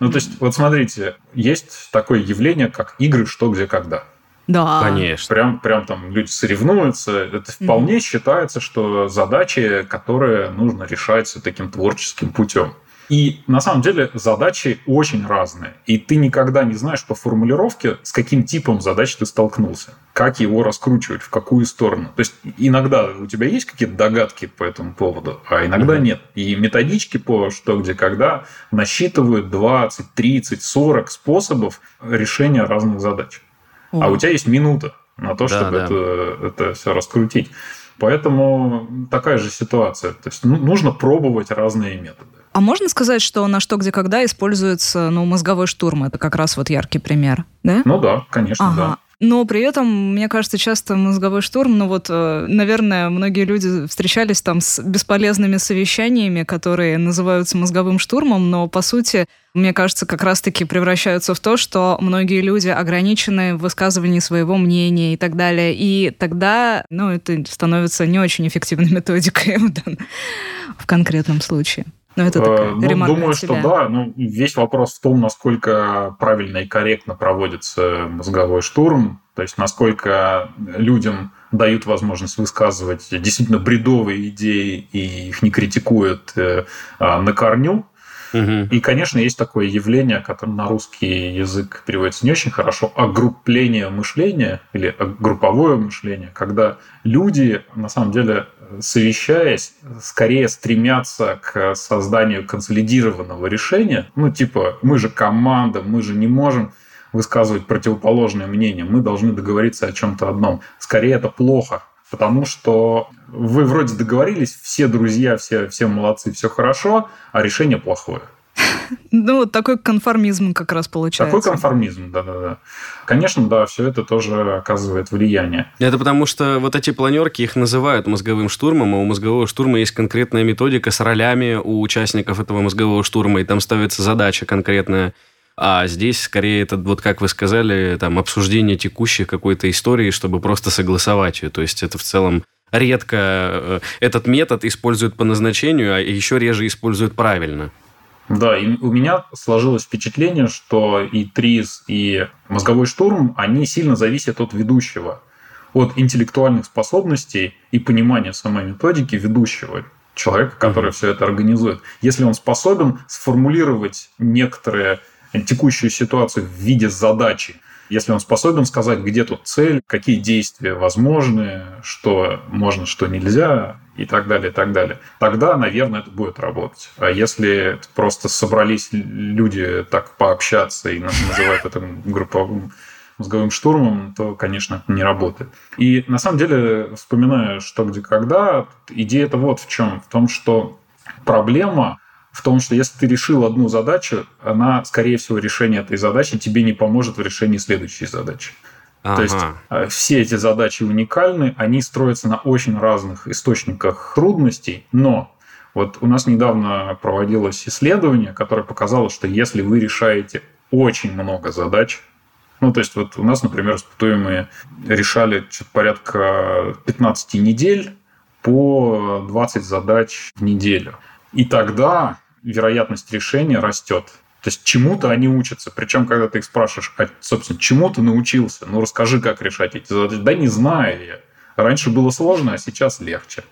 Ну, то есть, вот смотрите, есть такое явление, как игры «Что, где, когда». Да. Конечно. Прям, прям там люди соревнуются. Это вполне mm считается, что задачи, которые нужно решать таким творческим путем. И на самом деле задачи очень разные. И ты никогда не знаешь по формулировке, с каким типом задач ты столкнулся. Как его раскручивать, в какую сторону. То есть иногда у тебя есть какие-то догадки по этому поводу, а иногда mm-hmm. нет. И методички по что, где, когда насчитывают 20, 30, 40 способов решения разных задач. Mm-hmm. А у тебя есть минута на то, да, чтобы да. Это, это все раскрутить. Поэтому такая же ситуация. То есть ну, нужно пробовать разные методы. А можно сказать, что на что, где, когда используется ну, мозговой штурм? Это как раз вот яркий пример, да? Ну да, конечно, ага. да. Но при этом, мне кажется, часто мозговой штурм, ну вот, э, наверное, многие люди встречались там с бесполезными совещаниями, которые называются мозговым штурмом, но по сути, мне кажется, как раз-таки превращаются в то, что многие люди ограничены в высказывании своего мнения и так далее. И тогда, ну, это становится не очень эффективной методикой в конкретном случае. Но это такая ну, Думаю, что да. Ну, весь вопрос в том, насколько правильно и корректно проводится мозговой штурм, то есть насколько людям дают возможность высказывать действительно бредовые идеи и их не критикуют э, а, на корню. Угу. И, конечно, есть такое явление, которое на русский язык переводится не очень хорошо, огрупление мышления или групповое мышление, когда люди, на самом деле, совещаясь, скорее стремятся к созданию консолидированного решения. Ну, типа, мы же команда, мы же не можем высказывать противоположное мнение, мы должны договориться о чем-то одном. Скорее, это плохо, потому что вы вроде договорились, все друзья, все, все молодцы, все хорошо, а решение плохое. Ну, вот такой конформизм как раз получается. Такой конформизм, да-да-да. Конечно, да, все это тоже оказывает влияние. Это потому что вот эти планерки, их называют мозговым штурмом, а у мозгового штурма есть конкретная методика с ролями у участников этого мозгового штурма, и там ставится задача конкретная. А здесь скорее это, вот как вы сказали, там обсуждение текущей какой-то истории, чтобы просто согласовать ее. То есть это в целом редко э, этот метод используют по назначению, а еще реже используют правильно. Да, и у меня сложилось впечатление, что и ТРИЗ, и мозговой штурм, они сильно зависят от ведущего, от интеллектуальных способностей и понимания самой методики ведущего человека, который mm-hmm. все это организует. Если он способен сформулировать некоторые текущую ситуацию в виде задачи, если он способен сказать, где тут цель, какие действия возможны, что можно, что нельзя и так далее, и так далее, тогда, наверное, это будет работать. А если просто собрались люди так пообщаться и называют это групповым мозговым штурмом, то, конечно, это не работает. И на самом деле, вспоминая что, где, когда, идея это вот в чем. В том, что проблема в том, что если ты решил одну задачу, она, скорее всего, решение этой задачи тебе не поможет в решении следующей задачи. Ага. То есть э, все эти задачи уникальны, они строятся на очень разных источниках трудностей, но вот у нас недавно проводилось исследование, которое показало, что если вы решаете очень много задач, ну, то есть вот у нас, например, испытуемые решали порядка 15 недель по 20 задач в неделю. И тогда вероятность решения растет. То есть чему-то они учатся. Причем, когда ты их спрашиваешь, а, собственно, чему ты научился? Ну, расскажи, как решать эти задачи. Да не знаю я. Раньше было сложно, а сейчас легче.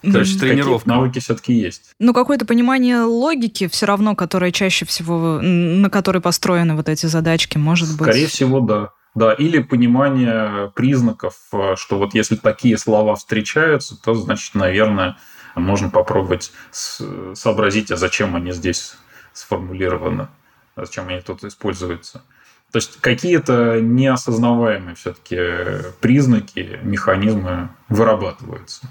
То есть тренировка. навыки все-таки есть. Ну, какое-то понимание логики все равно, которое чаще всего, на которой построены вот эти задачки, может быть. Скорее всего, да. Да, или понимание признаков, э, что вот если такие слова встречаются, то, значит, наверное, можно попробовать сообразить, а зачем они здесь сформулированы, а зачем они тут используются. То есть какие-то неосознаваемые все-таки признаки, механизмы вырабатываются.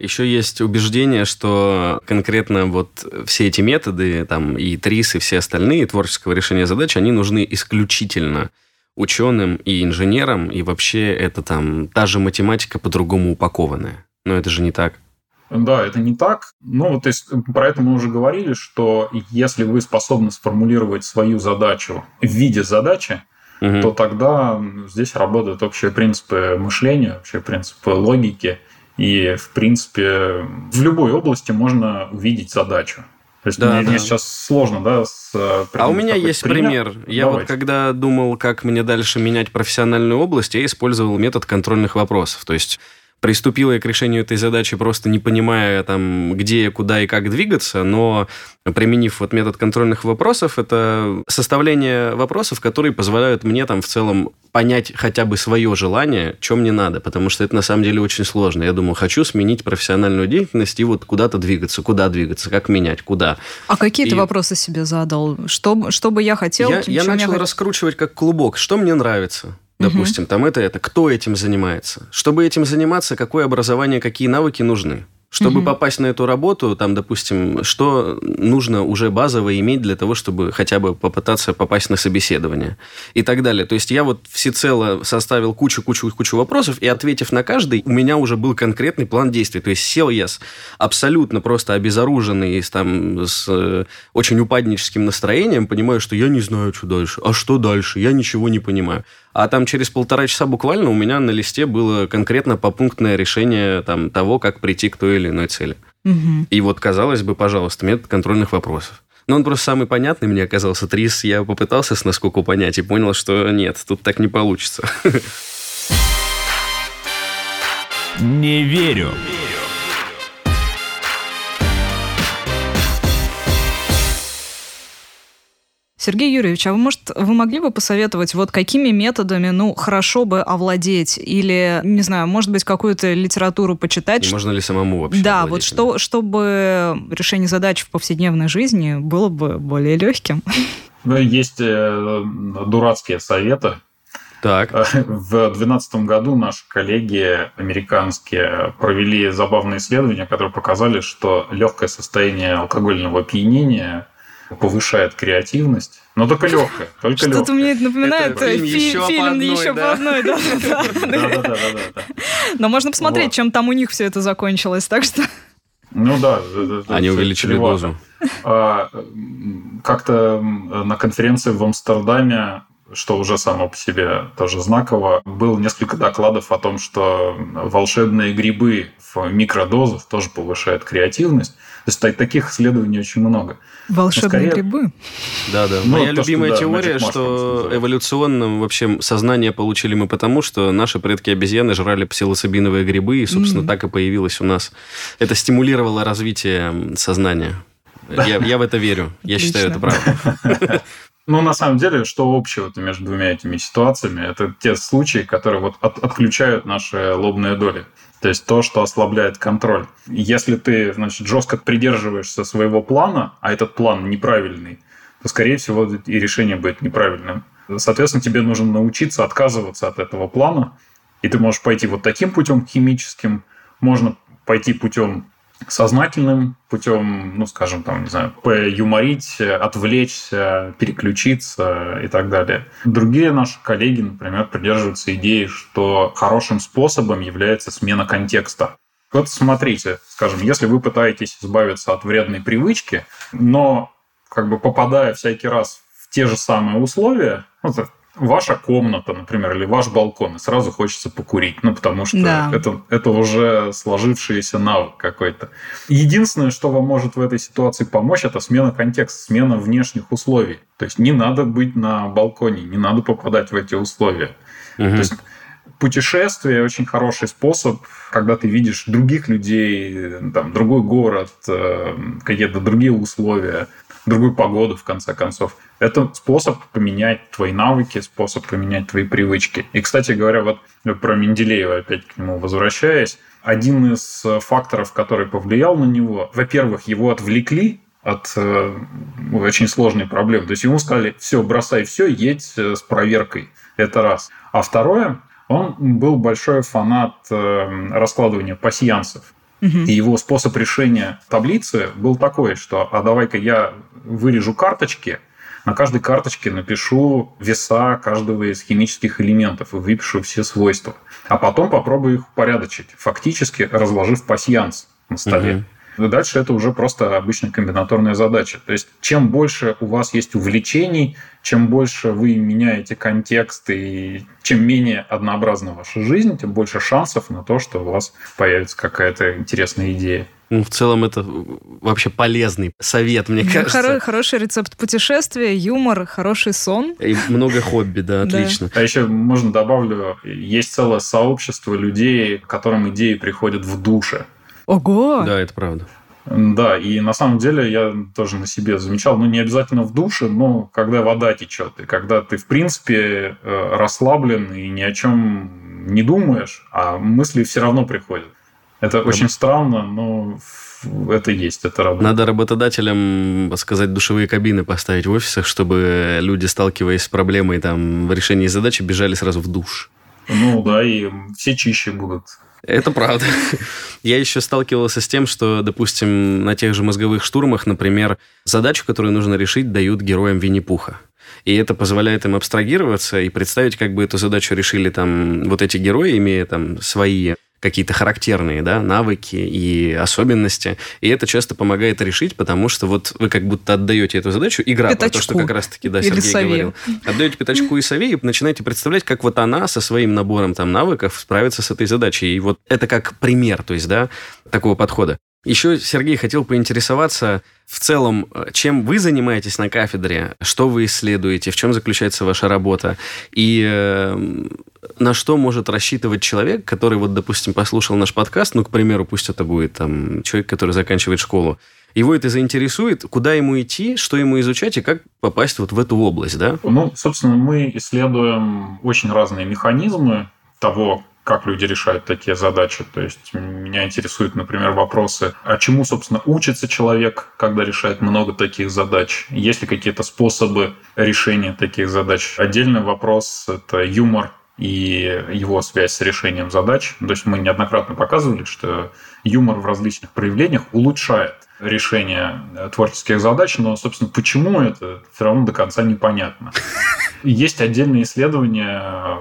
Еще есть убеждение, что конкретно вот все эти методы, там и ТРИС, и все остальные творческого решения задач, они нужны исключительно ученым и инженерам, и вообще это там та же математика по-другому упакованная. Но это же не так. Да, это не так. Ну, то есть про это мы уже говорили, что если вы способны сформулировать свою задачу в виде задачи, угу. то тогда здесь работают общие принципы мышления, общие принципы логики. И, в принципе, в любой области можно увидеть задачу. То есть да, мне, да. мне сейчас сложно, да, с А у меня есть пример. пример. Я Давайте. вот когда думал, как мне дальше менять профессиональную область, я использовал метод контрольных вопросов. То есть приступила я к решению этой задачи, просто не понимая, там, где, куда и как двигаться, но применив вот метод контрольных вопросов, это составление вопросов, которые позволяют мне там в целом понять хотя бы свое желание, что мне надо, потому что это на самом деле очень сложно. Я думаю, хочу сменить профессиональную деятельность и вот куда-то двигаться, куда двигаться, как менять, куда. А какие и... ты вопросы себе задал? Что, что бы я хотел? Я, я начал раскручивать как клубок. Что мне нравится? Допустим, угу. там это, это, кто этим занимается. Чтобы этим заниматься, какое образование, какие навыки нужны. Чтобы угу. попасть на эту работу, там, допустим, что нужно уже базово иметь для того, чтобы хотя бы попытаться попасть на собеседование и так далее. То есть я вот всецело составил кучу-кучу-кучу вопросов, и ответив на каждый, у меня уже был конкретный план действий. То есть сел я с абсолютно просто обезоруженный, с, там, с э, очень упадническим настроением, понимаю, что я не знаю, что дальше. А что дальше? Я ничего не понимаю. А там через полтора часа буквально у меня на листе было конкретно попунктное решение там, того, как прийти к той или иной цели. Угу. И вот, казалось бы, пожалуйста, метод контрольных вопросов. Но он просто самый понятный мне оказался. Трис я попытался с наскоку понять и понял, что нет, тут так не получится. Не верю. Сергей Юрьевич, а вы, может, вы могли бы посоветовать, вот какими методами, ну, хорошо бы овладеть? Или, не знаю, может быть, какую-то литературу почитать? И можно ли самому вообще Да, овладеть? вот что, чтобы решение задач в повседневной жизни было бы более легким. Ну, есть э, дурацкие советы, так. В 2012 году наши коллеги американские провели забавное исследование, которое показали, что легкое состояние алкогольного опьянения повышает креативность, но только легкая. Только Что-то мне это напоминает это фильм, еще, фильм по одной, еще да? по одной. Да, да, да. Но можно посмотреть, чем там у них все это закончилось, так что... Ну да. Они увеличили дозу. А, как-то на конференции в Амстердаме что уже само по себе тоже знаково. Было несколько докладов о том, что волшебные грибы в микродозах тоже повышают креативность. То есть таких исследований очень много. Волшебные скорее... грибы. Да, да. Ну, Моя то, любимая что, да, теория, что эволюционно вообще сознание получили мы потому, что наши предки обезьяны жрали псилоцибиновые грибы, и, собственно, mm-hmm. так и появилось у нас. Это стимулировало развитие сознания. Я, я в это верю. Я Отлично. считаю, это правда. Ну, на самом деле, что общего-то между двумя этими ситуациями? Это те случаи, которые вот от, отключают наши лобные доли. То есть то, что ослабляет контроль. Если ты, значит, жестко придерживаешься своего плана, а этот план неправильный, то, скорее всего, и решение будет неправильным. Соответственно, тебе нужно научиться отказываться от этого плана, и ты можешь пойти вот таким путем химическим, можно пойти путем сознательным путем, ну, скажем, там, не знаю, поюморить, отвлечься, переключиться и так далее. Другие наши коллеги, например, придерживаются идеи, что хорошим способом является смена контекста. Вот смотрите, скажем, если вы пытаетесь избавиться от вредной привычки, но как бы попадая всякий раз в те же самые условия, ну, ваша комната, например, или ваш балкон, и сразу хочется покурить, ну, потому что да. это, это уже сложившийся навык какой-то. Единственное, что вам может в этой ситуации помочь, это смена контекста, смена внешних условий. То есть не надо быть на балконе, не надо попадать в эти условия. Угу. То есть путешествие очень хороший способ, когда ты видишь других людей, там, другой город, э, какие-то другие условия другую погоду, в конце концов. Это способ поменять твои навыки, способ поменять твои привычки. И, кстати говоря, вот про Менделеева, опять к нему возвращаясь, один из факторов, который повлиял на него, во-первых, его отвлекли от э, очень сложной проблемы. То есть ему сказали, все, бросай все, едь э, с проверкой. Это раз. А второе, он был большой фанат э, раскладывания И его способ решения таблицы был такой, что а давай-ка я вырежу карточки, на каждой карточке напишу веса каждого из химических элементов и выпишу все свойства. А потом попробую их упорядочить, фактически разложив пасьянс на столе. Угу. И дальше это уже просто обычная комбинаторная задача. То есть, чем больше у вас есть увлечений, чем больше вы меняете контекст и чем менее однообразна ваша жизнь, тем больше шансов на то, что у вас появится какая-то интересная идея. Ну, в целом это вообще полезный совет, мне кажется. Хоро- хороший рецепт путешествия, юмор, хороший сон. И много хобби, да, отлично. А еще можно добавлю, есть целое сообщество людей, которым идеи приходят в душе. Ого! Да, это правда. Да, и на самом деле я тоже на себе замечал, ну не обязательно в душе, но когда вода течет, и когда ты в принципе э, расслаблен и ни о чем не думаешь, а мысли все равно приходят. Это очень странно, но это есть, это работа. Надо работодателям сказать душевые кабины поставить в офисах, чтобы люди, сталкиваясь с проблемой там, в решении задачи, бежали сразу в душ. Ну да, и все чище будут. Это правда. Я еще сталкивался с тем, что, допустим, на тех же мозговых штурмах, например, задачу, которую нужно решить, дают героям Винни-Пуха. И это позволяет им абстрагироваться и представить, как бы эту задачу решили там вот эти герои, имея там свои какие-то характерные да, навыки и особенности. И это часто помогает решить, потому что вот вы как будто отдаете эту задачу, игра пятачку. про то, что как раз-таки да, Сергей сове. говорил. Отдаете пятачку и сове и начинаете представлять, как вот она со своим набором там навыков справится с этой задачей. И вот это как пример, то есть, да, такого подхода. Еще, Сергей, хотел поинтересоваться в целом, чем вы занимаетесь на кафедре, что вы исследуете, в чем заключается ваша работа, и э, на что может рассчитывать человек, который, вот, допустим, послушал наш подкаст, ну, к примеру, пусть это будет там человек, который заканчивает школу, его это заинтересует, куда ему идти, что ему изучать и как попасть вот в эту область, да? Ну, собственно, мы исследуем очень разные механизмы того, как люди решают такие задачи. То есть меня интересуют, например, вопросы, а чему, собственно, учится человек, когда решает много таких задач? Есть ли какие-то способы решения таких задач? Отдельный вопрос – это юмор и его связь с решением задач. То есть мы неоднократно показывали, что юмор в различных проявлениях улучшает решение творческих задач, но, собственно, почему это все равно до конца непонятно. Есть отдельные исследования,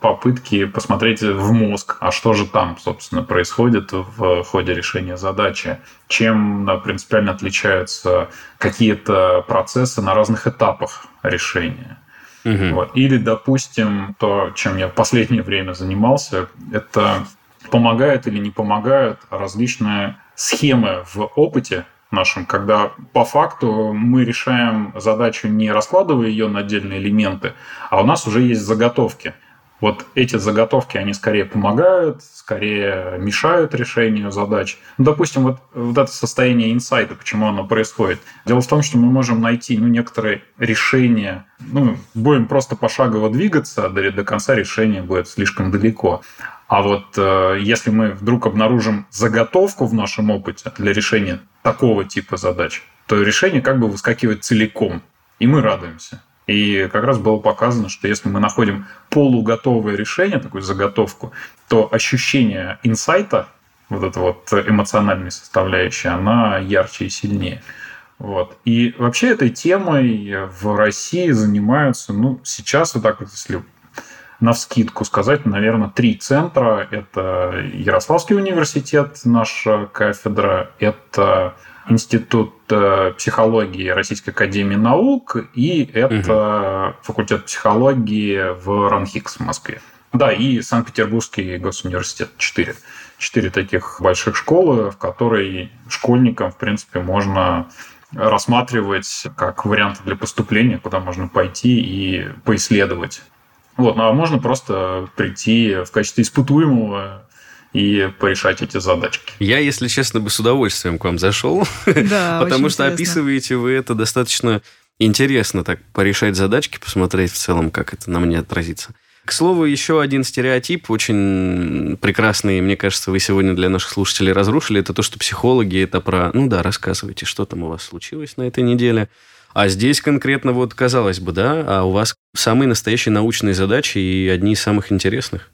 попытки посмотреть в мозг, а что же там, собственно, происходит в ходе решения задачи, чем принципиально отличаются какие-то процессы на разных этапах решения. Угу. Вот. Или, допустим, то, чем я в последнее время занимался, это помогают или не помогают различные схемы в опыте нашем, когда по факту мы решаем задачу не раскладывая ее на отдельные элементы, а у нас уже есть заготовки. Вот эти заготовки, они скорее помогают, скорее мешают решению задач. Ну, допустим, вот, вот это состояние инсайта, почему оно происходит. Дело в том, что мы можем найти ну, некоторые решения, ну, будем просто пошагово двигаться, до, до конца решения будет слишком далеко. А вот э, если мы вдруг обнаружим заготовку в нашем опыте для решения такого типа задач, то решение как бы выскакивает целиком, и мы радуемся. И как раз было показано, что если мы находим полуготовое решение, такую заготовку, то ощущение инсайта, вот эта вот эмоциональная составляющая, она ярче и сильнее. Вот. И вообще этой темой в России занимаются, ну, сейчас вот так вот, если на вскидку сказать, наверное, три центра. Это Ярославский университет, наша кафедра, это Институт э, психологии Российской Академии Наук и это угу. факультет психологии в РАНХИКС в Москве. Да, и Санкт-Петербургский госуниверситет. Четыре. Четыре таких больших школы, в которые школьникам, в принципе, можно рассматривать как варианты для поступления, куда можно пойти и поисследовать вот, ну а можно просто прийти в качестве испытуемого и порешать эти задачки. Я, если честно, бы с удовольствием к вам зашел, да, потому что интересно. описываете вы это достаточно интересно, так порешать задачки, посмотреть в целом, как это на мне отразится. К слову, еще один стереотип, очень прекрасный, мне кажется, вы сегодня для наших слушателей разрушили, это то, что психологи это про... Ну да, рассказывайте, что там у вас случилось на этой неделе. А здесь конкретно вот, казалось бы, да, а у вас самые настоящие научные задачи и одни из самых интересных.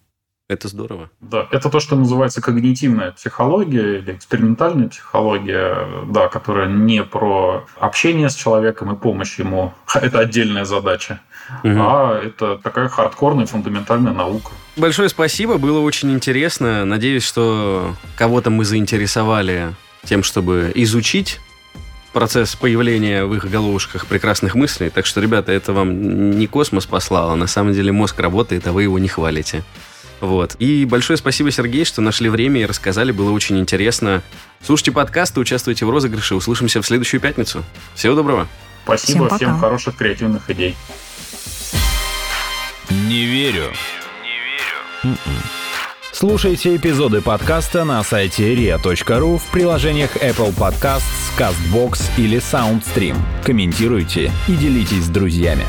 Это здорово. Да, это то, что называется когнитивная психология или экспериментальная психология, да, которая не про общение с человеком и помощь ему. Это отдельная задача. Угу. А это такая хардкорная фундаментальная наука. Большое спасибо, было очень интересно. Надеюсь, что кого-то мы заинтересовали тем, чтобы изучить процесс появления в их головушках прекрасных мыслей. Так что, ребята, это вам не космос послал, а на самом деле мозг работает, а вы его не хвалите. Вот. И большое спасибо, Сергей, что нашли время и рассказали. Было очень интересно. Слушайте подкасты, участвуйте в розыгрыше. Услышимся в следующую пятницу. Всего доброго. Спасибо, всем, всем хороших креативных идей. Не верю. Не верю. м Слушайте эпизоды подкаста на сайте ria.ru в приложениях Apple Podcasts, CastBox или SoundStream. Комментируйте и делитесь с друзьями.